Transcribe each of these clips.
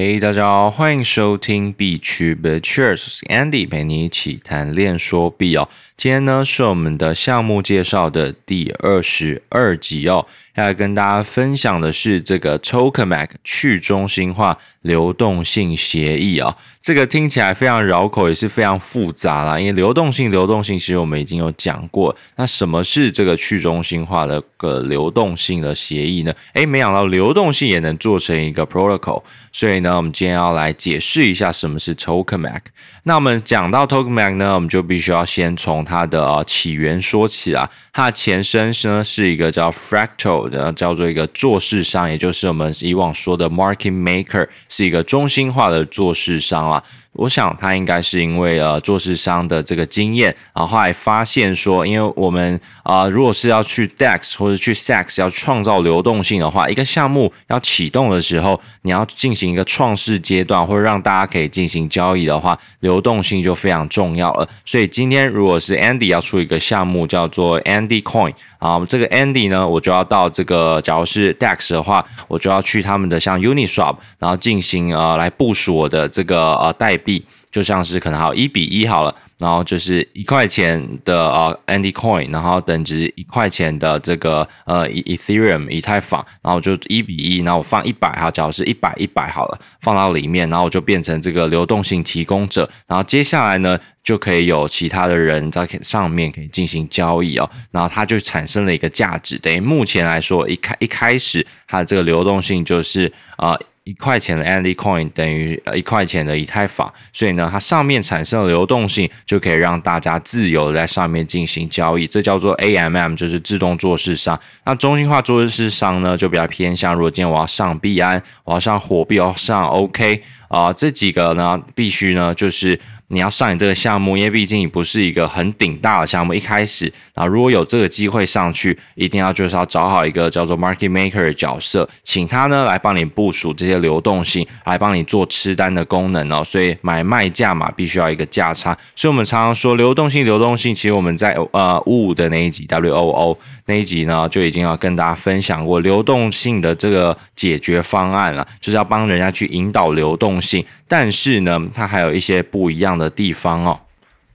嘿，大家好，欢迎收听 B 区 Bitchers，Andy 陪你一起谈恋说币哦。今天呢是我们的项目介绍的第二十二集哦，要跟大家分享的是这个 Tokamak 去中心化流动性协议啊、哦。这个听起来非常绕口，也是非常复杂啦。因为流动性，流动性其实我们已经有讲过。那什么是这个去中心化的个流动性的协议呢？诶，没想到流动性也能做成一个 protocol。所以呢，我们今天要来解释一下什么是 Tokamak。那我们讲到 Tokamak 呢，我们就必须要先从它的、起源说起啊。它的前身是呢是一个叫 Fractal 的，叫做一个做市商，也就是我们以往说的 Market Maker，是一个中心化的做市商啊。我想它应该是因为呃做市商的这个经验，然后后来发现说，因为我们啊、如果是要去 DEX 或者去 SEX 要创造流动性的话，一个项目要启动的时候，你要进行一个创世阶段，或者让大家可以进行交易的话，流动性就非常重要了。所以今天如果是 Andy 要出一个项目叫做 Andy Coin。啊，这个 Andy 呢，我就要到这个，假如是 DEX 的话，我就要去他们的像 Uniswap，然后进行呃来部署我的这个呃代币，就像是可能好一比一好了。然后就是一块钱的呃 Andy Coin，然后等值一块钱的这个呃 Ethereum 以太坊，然后就一比一，然后我放一百哈，假如是一百一百好了，放到里面，然后我就变成这个流动性提供者，然后接下来呢就可以有其他的人在上面可以进行交易哦，然后它就产生了一个价值，等于目前来说一开一开始它的这个流动性就是啊。一块钱的 Andy Coin 等于一块钱的以太坊，所以呢，它上面产生的流动性就可以让大家自由的在上面进行交易，这叫做 AMM，就是自动做市商。那中心化做市商呢，就比较偏向，如果今天我要上币安，我要上火币，我要上 OK 啊、呃，这几个呢，必须呢就是。你要上你这个项目，因为毕竟你不是一个很顶大的项目，一开始啊，如果有这个机会上去，一定要就是要找好一个叫做 market maker 的角色，请他呢来帮你部署这些流动性，来帮你做吃单的功能哦。所以买卖价码必须要一个价差。所以我们常常说流动性，流动性，其实我们在呃五五的那一集 W O O 那一集呢，就已经要跟大家分享过流动性的这个解决方案了，就是要帮人家去引导流动性。但是呢，它还有一些不一样的地方哦。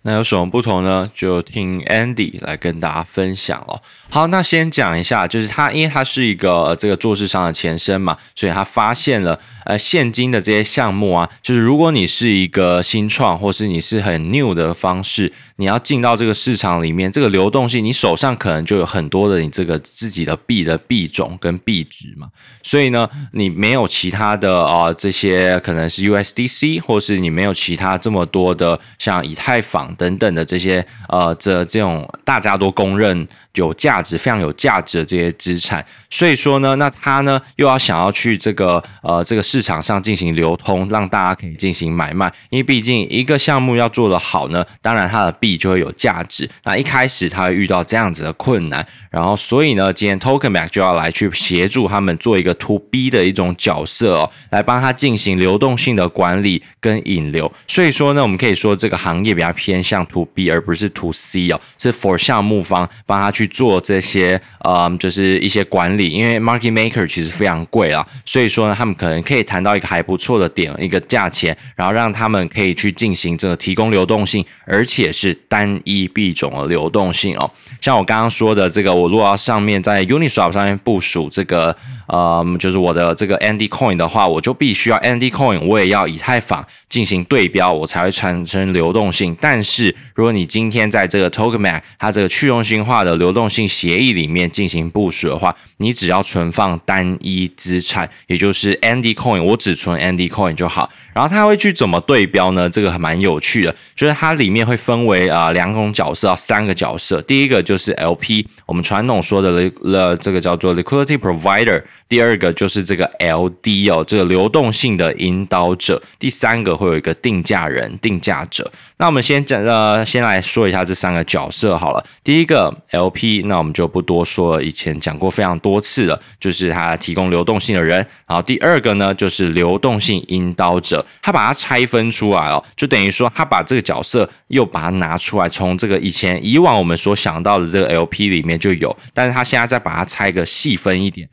那有什么不同呢？就听 Andy 来跟大家分享哦。好，那先讲一下，就是他，因为他是一个、呃、这个做市商的前身嘛，所以他发现了呃现今的这些项目啊，就是如果你是一个新创，或是你是很 new 的方式，你要进到这个市场里面，这个流动性，你手上可能就有很多的你这个自己的币的币种跟币值嘛，所以呢，你没有其他的啊、这些可能是 USDC，或是你没有其他这么多的像以太坊等等的这些呃这这种大家都公认。有价值、非常有价值的这些资产，所以说呢，那他呢又要想要去这个呃这个市场上进行流通，让大家可以进行买卖。因为毕竟一个项目要做得好呢，当然它的币就会有价值。那一开始他会遇到这样子的困难，然后所以呢，今天 Token Mac 就要来去协助他们做一个 To B 的一种角色哦，来帮他进行流动性的管理跟引流。所以说呢，我们可以说这个行业比较偏向 To B 而不是 To C 哦，是 For 项目方帮他去。做这些，呃，就是一些管理，因为 market maker 其实非常贵啊，所以说呢，他们可能可以谈到一个还不错的点，一个价钱，然后让他们可以去进行这个提供流动性，而且是单一币种的流动性哦。像我刚刚说的这个，我如果要上面在 Uniswap 上面部署这个，呃，就是我的这个 Andy Coin 的话，我就必须要 Andy Coin，我也要以太坊进行对标，我才会产生流动性。但是如果你今天在这个 Tokamak 它这个去中心化的流动性协议里面进行部署的话，你只要存放单一资产，也就是 Andy Coin，我只存 Andy Coin 就好。然后它会去怎么对标呢？这个还蛮有趣的，就是它里面会分为啊、两种角色，三个角色。第一个就是 LP，我们传统说的了了这个叫做 Liquidity Provider。第二个就是这个 LD 哦，这个流动性的引导者。第三个会有一个定价人、定价者。那我们先讲呃，先来说一下这三个角色好了。第一个 LP，那我们就不多说了，以前讲过非常多次了，就是他提供流动性的人。然后第二个呢，就是流动性引导者，他把它拆分出来哦，就等于说他把这个角色又把它拿出来，从这个以前以往我们所想到的这个 LP 里面就有，但是他现在再把它拆个细分一点。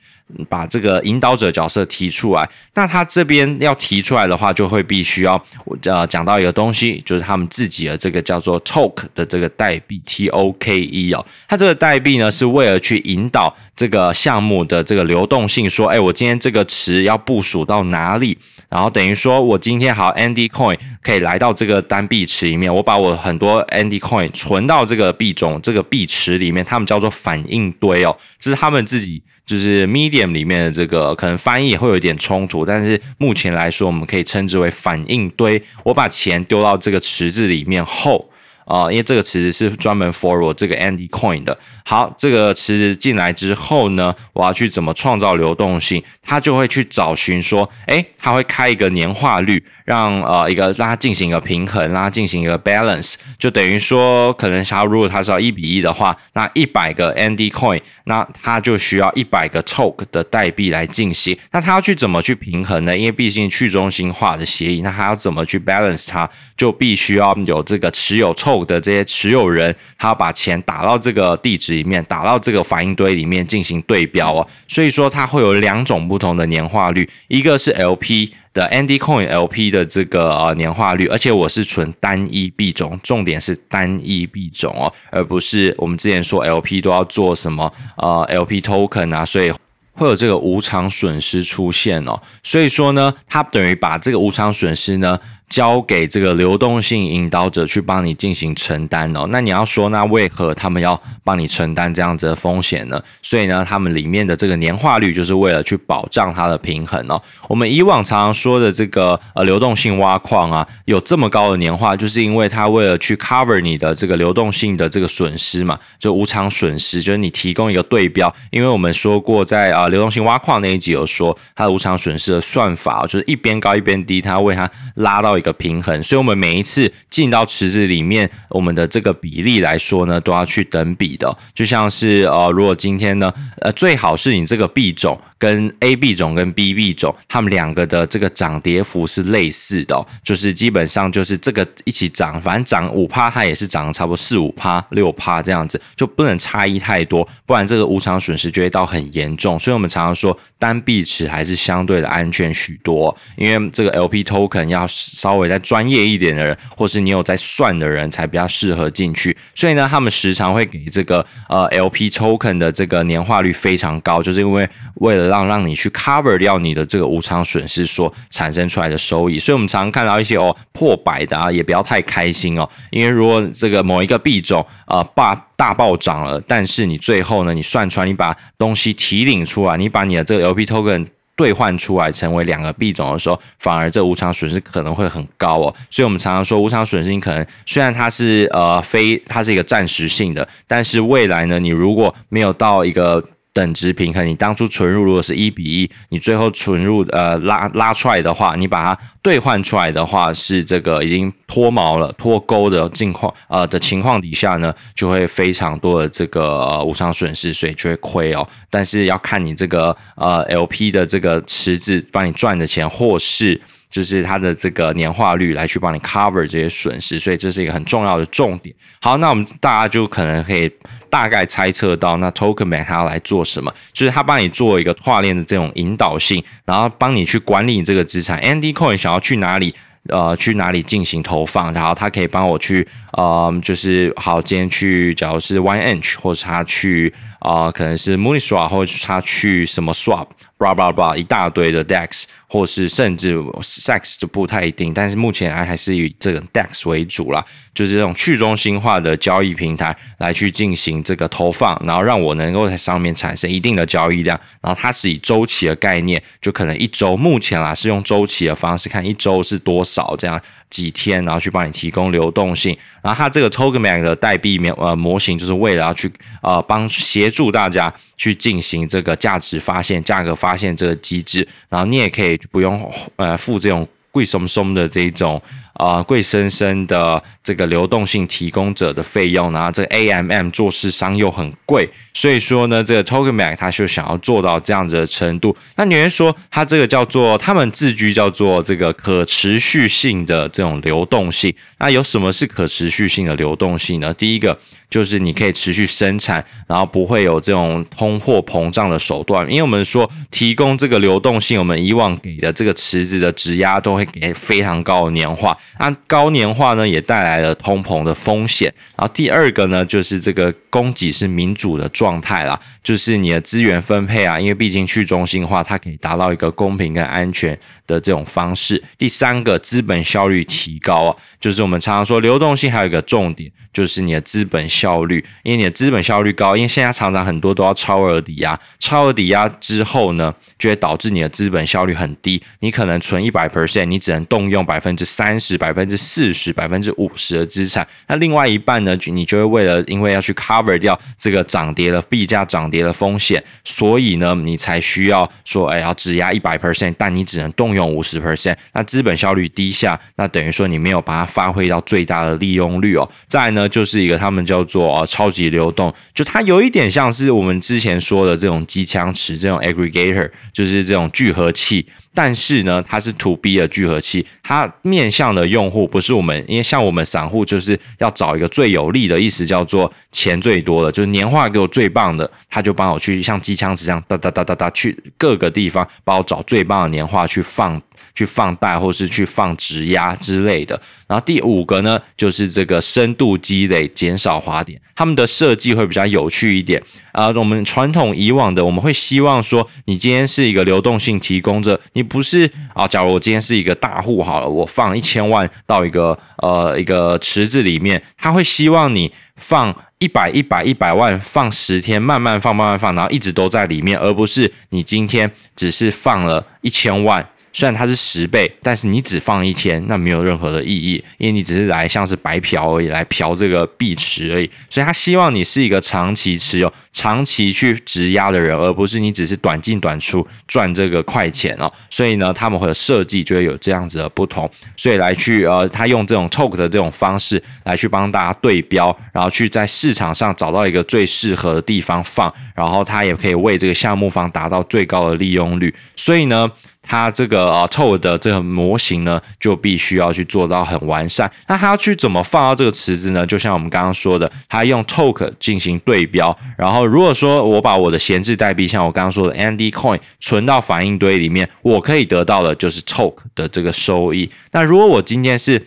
把这个引导者角色提出来。那他这边要提出来的话，就会必须要呃讲到一个东西，就是他们自己的这个叫做 TOK 的这个代币 T O K E 哦。它这个代币呢，是为了去引导这个项目的这个流动性，说，哎，我今天这个池要部署到哪里？然后等于说我今天好 Andy Coin 可以来到这个单币池里面，我把我很多 Andy Coin 存到这个币种这个币池里面，他们叫做反应堆哦，这是他们自己就是 Medium 里面的这个可能翻译也会有一点冲突，但是目前来说我们可以称之为反应堆。我把钱丢到这个池子里面后。啊，因为这个池子是专门 for 我这个 Andy Coin 的。好，这个池子进来之后呢，我要去怎么创造流动性？它就会去找寻说，诶，它会开一个年化率，让呃一个让它进行一个平衡，让它进行一个 balance，就等于说，可能它如果它是要一比一的话，那一百个 Andy Coin，那它就需要一百个 Toke 的代币来进行。那它要去怎么去平衡呢？因为毕竟去中心化的协议，那它要怎么去 balance 它，就必须要有这个持有 Toke 的这些持有人，他要把钱打到这个地址里面，打到这个反应堆里面进行对标哦。所以说它会有两种不同的年化率，一个是 LP 的 Andy Coin LP 的这个呃年化率，而且我是纯单一币种，重点是单一币种哦，而不是我们之前说 LP 都要做什么呃 LP Token 啊，所以会有这个无偿损失出现哦。所以说呢，它等于把这个无偿损失呢。交给这个流动性引导者去帮你进行承担哦。那你要说，那为何他们要帮你承担这样子的风险呢？所以呢，他们里面的这个年化率就是为了去保障它的平衡哦。我们以往常常说的这个呃流动性挖矿啊，有这么高的年化，就是因为它为了去 cover 你的这个流动性的这个损失嘛，就无偿损失，就是你提供一个对标。因为我们说过，在啊流动性挖矿那一集有说，它的无偿损失的算法就是一边高一边低，它为它拉到。一个平衡，所以我们每一次进到池子里面，我们的这个比例来说呢，都要去等比的。就像是呃，如果今天呢，呃，最好是你这个币种跟 A 币种跟 B 币种，它们两个的这个涨跌幅是类似的，就是基本上就是这个一起涨，反正涨五趴，它也是涨差不多四五趴、六趴这样子，就不能差异太多，不然这个无偿损失就会到很严重。所以我们常常说，单币池还是相对的安全许多，因为这个 LP token 要稍。稍微再专业一点的人，或是你有在算的人，才比较适合进去。所以呢，他们时常会给这个呃 LP token 的这个年化率非常高，就是因为为了让让你去 cover 掉你的这个无偿损失所产生出来的收益。所以我们常常看到一些哦破百的啊，也不要太开心哦，因为如果这个某一个币种呃大大暴涨了，但是你最后呢，你算出来，你把东西提领出来，你把你的这个 LP token 兑换出来成为两个币种的时候，反而这无偿损失可能会很高哦。所以，我们常常说无偿损失，你可能虽然它是呃非它是一个暂时性的，但是未来呢，你如果没有到一个。等值平衡，你当初存入如果是一比一，你最后存入呃拉拉出来的话，你把它兑换出来的话是这个已经脱毛了脱钩的境况呃的情况底下呢，就会非常多的这个、呃、无偿损失，所以就会亏哦。但是要看你这个呃 LP 的这个池子帮你赚的钱，或是。就是它的这个年化率来去帮你 cover 这些损失，所以这是一个很重要的重点。好，那我们大家就可能可以大概猜测到，那 Tokenbank 它要来做什么？就是它帮你做一个跨链的这种引导性，然后帮你去管理你这个资产。Andy Coin 想要去哪里？呃，去哪里进行投放？然后它可以帮我去，呃，就是好，今天去，假如是 One Inch 或者他去。啊、可能是 Mooniswap 或者他去什么 Swap，blah blah blah 一大堆的 DEX，或是甚至 SEX 就不太一定，但是目前还还是以这个 DEX 为主啦，就是这种去中心化的交易平台来去进行这个投放，然后让我能够在上面产生一定的交易量，然后它是以周期的概念，就可能一周目前啦是用周期的方式看一周是多少这样。几天，然后去帮你提供流动性，然后它这个 Tokenbank 的代币模呃模型，就是为了要去呃帮协助大家去进行这个价值发现、价格发现这个机制，然后你也可以不用呃付这种贵松松的这种。啊，贵生生的这个流动性提供者的费用，然后这个 AMM 做市商又很贵，所以说呢，这个 Tokenbank 它就想要做到这样子的程度。那纽约说，它这个叫做他们自居叫做这个可持续性的这种流动性。那有什么是可持续性的流动性呢？第一个，就是你可以持续生产，然后不会有这种通货膨胀的手段。因为我们说提供这个流动性，我们以往给的这个池子的质押都会给非常高的年化，那高年化呢也带来了通膨的风险。然后第二个呢就是这个供给是民主的状态啦，就是你的资源分配啊，因为毕竟去中心化，它可以达到一个公平跟安全的这种方式。第三个资本效率提高啊，就是我们常常说流动性还有一个重点，就是你的资本效率，因为你的资本效率高，因为现在常常很多都要超额抵押，超额抵押之后呢，就会导致你的资本效率很低，你可能存一百 percent，你只能动用百分之三十、百分之四十、百分之五十的资产，那另外一半呢，你就会为了因为要去 cover 掉这个涨跌的币价涨跌的风险，所以呢，你才需要说，哎，要质押一百 percent，但你只能动用五十 percent，那资本效率低下，那等于说你没有把它发挥到最大的利用率哦。再来呢，就是一个他们叫做呃超级流动，就它有一点像是我们之前说的这种机枪池这种 aggregator，就是这种聚合器。但是呢，它是 to B 的聚合器，它面向的用户不是我们，因为像我们散户就是要找一个最有利的意思，叫做钱最多的，就是年化给我最棒的，他就帮我去像机枪池这样哒哒哒哒哒去各个地方帮我找最棒的年化去放。去放贷或是去放质押之类的，然后第五个呢，就是这个深度积累，减少滑点，他们的设计会比较有趣一点啊。我们传统以往的，我们会希望说，你今天是一个流动性提供者，你不是啊。假如我今天是一个大户好了，我放一千万到一个呃一个池子里面，他会希望你放一百一百一百万，放十天，慢慢放慢慢放，然后一直都在里面，而不是你今天只是放了一千万。虽然它是十倍，但是你只放一天，那没有任何的意义，因为你只是来像是白嫖而已，来嫖这个币池而已。所以他希望你是一个长期持有、长期去质押的人，而不是你只是短进短出赚这个快钱哦。所以呢，他们会有设计就会有这样子的不同，所以来去呃，他用这种 tok 的这种方式来去帮大家对标，然后去在市场上找到一个最适合的地方放，然后他也可以为这个项目方达到最高的利用率。所以呢。它这个啊 token 的这个模型呢，就必须要去做到很完善。那它要去怎么放到这个池子呢？就像我们刚刚说的，它用 token 进行对标。然后如果说我把我的闲置代币，像我刚刚说的 Andy Coin 存到反应堆里面，我可以得到的就是 token 的这个收益。那如果我今天是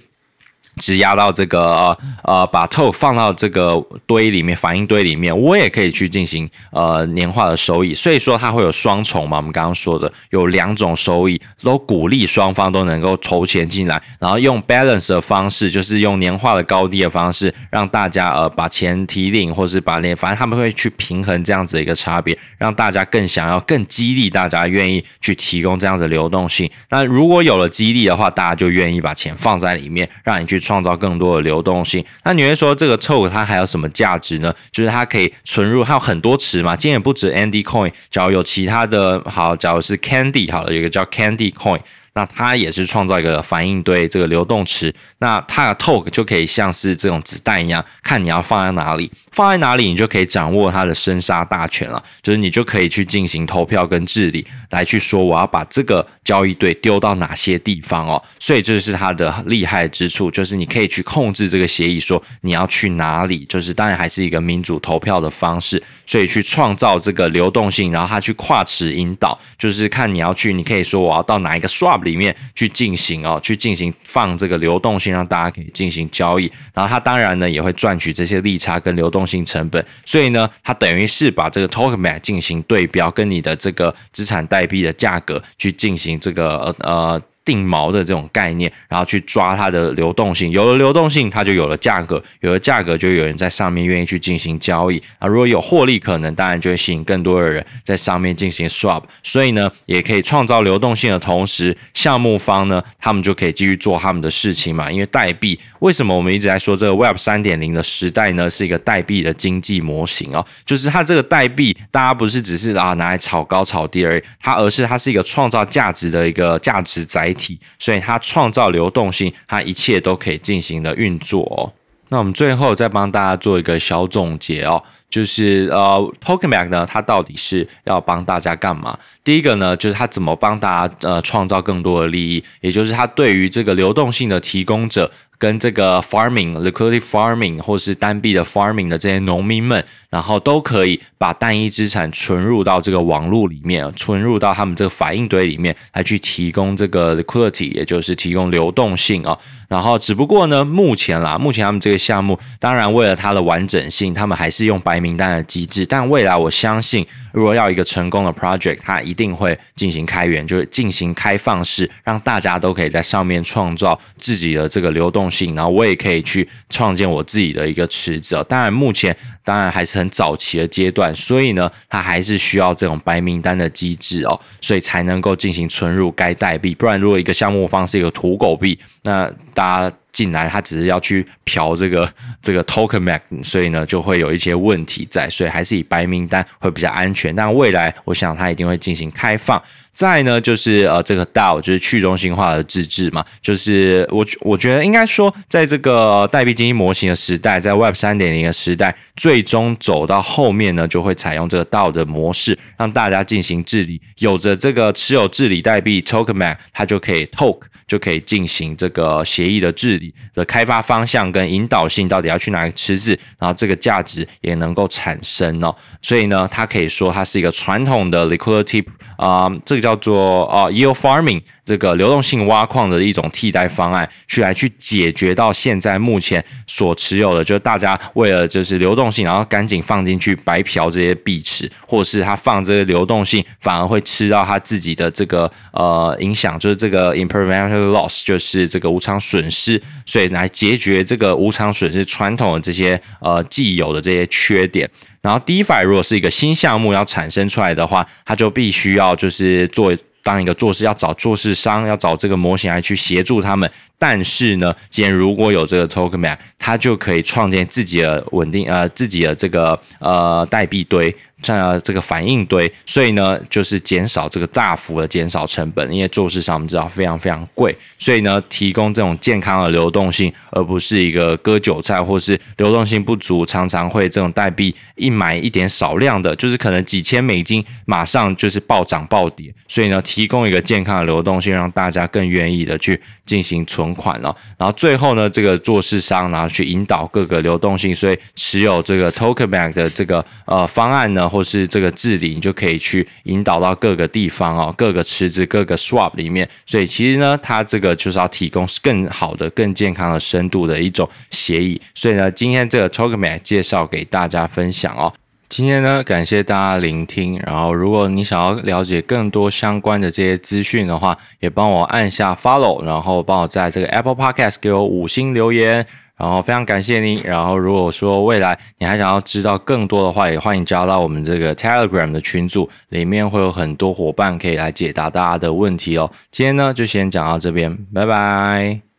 质押到这个呃，把 tok 放到这个堆里面，反应堆里面，我也可以去进行呃年化的收益。所以说它会有双重嘛，我们刚刚说的有两种收益，都鼓励双方都能够筹钱进来，然后用 balance 的方式，就是用年化的高低的方式，让大家呃把钱提领，或是把那反正他们会去平衡这样子的一个差别，让大家更想要，更激励大家愿意去提供这样子流动性。那如果有了激励的话，大家就愿意把钱放在里面，让你去。创造更多的流动性。那你会说这个 token 它还有什么价值呢？就是它可以存入，它有很多池嘛。今天也不止 Andy Coin，假如有其他的，好，假如是 Candy，好了，有一个叫 Candy Coin。那它也是创造一个反应堆，这个流动池。那它的 token 就可以像是这种子弹一样，看你要放在哪里，放在哪里你就可以掌握它的生杀大权了。就是你就可以去进行投票跟治理，来去说我要把这个交易对丢到哪些地方哦。所以这是它的厉害之处，就是你可以去控制这个协议，说你要去哪里。就是当然还是一个民主投票的方式，所以去创造这个流动性，然后它去跨池引导，就是看你要去，你可以说我要到哪一个 swap。里面去进行哦，去进行放这个流动性，让大家可以进行交易。然后它当然呢也会赚取这些利差跟流动性成本。所以呢，它等于是把这个 token 进行对标，跟你的这个资产代币的价格去进行这个呃。定锚的这种概念，然后去抓它的流动性，有了流动性，它就有了价格，有了价格，就有人在上面愿意去进行交易啊。如果有获利可能，当然就会吸引更多的人在上面进行 swap。所以呢，也可以创造流动性的同时，项目方呢，他们就可以继续做他们的事情嘛。因为代币，为什么我们一直在说这个 Web 三点零的时代呢？是一个代币的经济模型哦，就是它这个代币，大家不是只是啊拿来炒高炒低而已，它而是它是一个创造价值的一个价值载体。所以它创造流动性，它一切都可以进行的运作哦。那我们最后再帮大家做一个小总结哦，就是呃，Token Bank 呢，它到底是要帮大家干嘛？第一个呢，就是它怎么帮大家呃创造更多的利益，也就是它对于这个流动性的提供者。跟这个 farming、liquidity farming 或是单币的 farming 的这些农民们，然后都可以把单一资产存入到这个网络里面，存入到他们这个反应堆里面，来去提供这个 liquidity，也就是提供流动性啊。然后只不过呢，目前啦，目前他们这个项目，当然为了它的完整性，他们还是用白名单的机制。但未来我相信，如果要一个成功的 project，它一定会进行开源，就是进行开放式，让大家都可以在上面创造自己的这个流动性，然后我也可以去创建我自己的一个池子。当然，目前当然还是很早期的阶段，所以呢，它还是需要这种白名单的机制哦，所以才能够进行存入该代币。不然，如果一个项目方是一个土狗币，那大他进来，他只是要去嫖这个 这个 token mac，所以呢就会有一些问题在，所以还是以白名单会比较安全。但未来我想他一定会进行开放。再呢就是呃这个 DAO 就是去中心化的自治嘛，就是我我觉得应该说，在这个代币经济模型的时代，在 Web 三点零的时代，最终走到后面呢，就会采用这个 DAO 的模式，让大家进行治理。有着这个持有治理代币 tokamak，它就可以 Tok。就可以进行这个协议的治理的开发方向跟引导性，到底要去哪个池子，然后这个价值也能够产生哦。所以呢，它可以说它是一个传统的 liquidity 啊、呃，这个叫做啊、呃、yield farming。这个流动性挖矿的一种替代方案，去来去解决到现在目前所持有的，就是大家为了就是流动性，然后赶紧放进去白嫖这些币池，或者是他放这个流动性反而会吃到他自己的这个呃影响，就是这个 impermanent loss，就是这个无偿损失，所以来解决这个无偿损失传统的这些呃既有的这些缺点。然后 DeFi 如果是一个新项目要产生出来的话，它就必须要就是做。当一个做事要找做事商，要找这个模型来去协助他们。但是呢，既然如果有这个 Token Man，它就可以创建自己的稳定呃自己的这个呃代币堆。像这个反应堆，所以呢，就是减少这个大幅的减少成本，因为做市上我们知道非常非常贵，所以呢，提供这种健康的流动性，而不是一个割韭菜或是流动性不足，常常会这种代币一买一点少量的，就是可能几千美金，马上就是暴涨暴跌，所以呢，提供一个健康的流动性，让大家更愿意的去进行存款了，然后最后呢，这个做市商然后去引导各个流动性，所以持有这个 tokamak 的这个呃方案呢。或是这个治理，你就可以去引导到各个地方哦，各个池子、各个 swap 里面。所以其实呢，它这个就是要提供更好的、更健康的深度的一种协议。所以呢，今天这个 tokamak 介绍给大家分享哦。今天呢，感谢大家聆听。然后，如果你想要了解更多相关的这些资讯的话，也帮我按下 follow，然后帮我在这个 Apple Podcast 给我五星留言。然后非常感谢你。然后如果说未来你还想要知道更多的话，也欢迎加到我们这个 Telegram 的群组，里面会有很多伙伴可以来解答大家的问题哦。今天呢就先讲到这边，拜拜。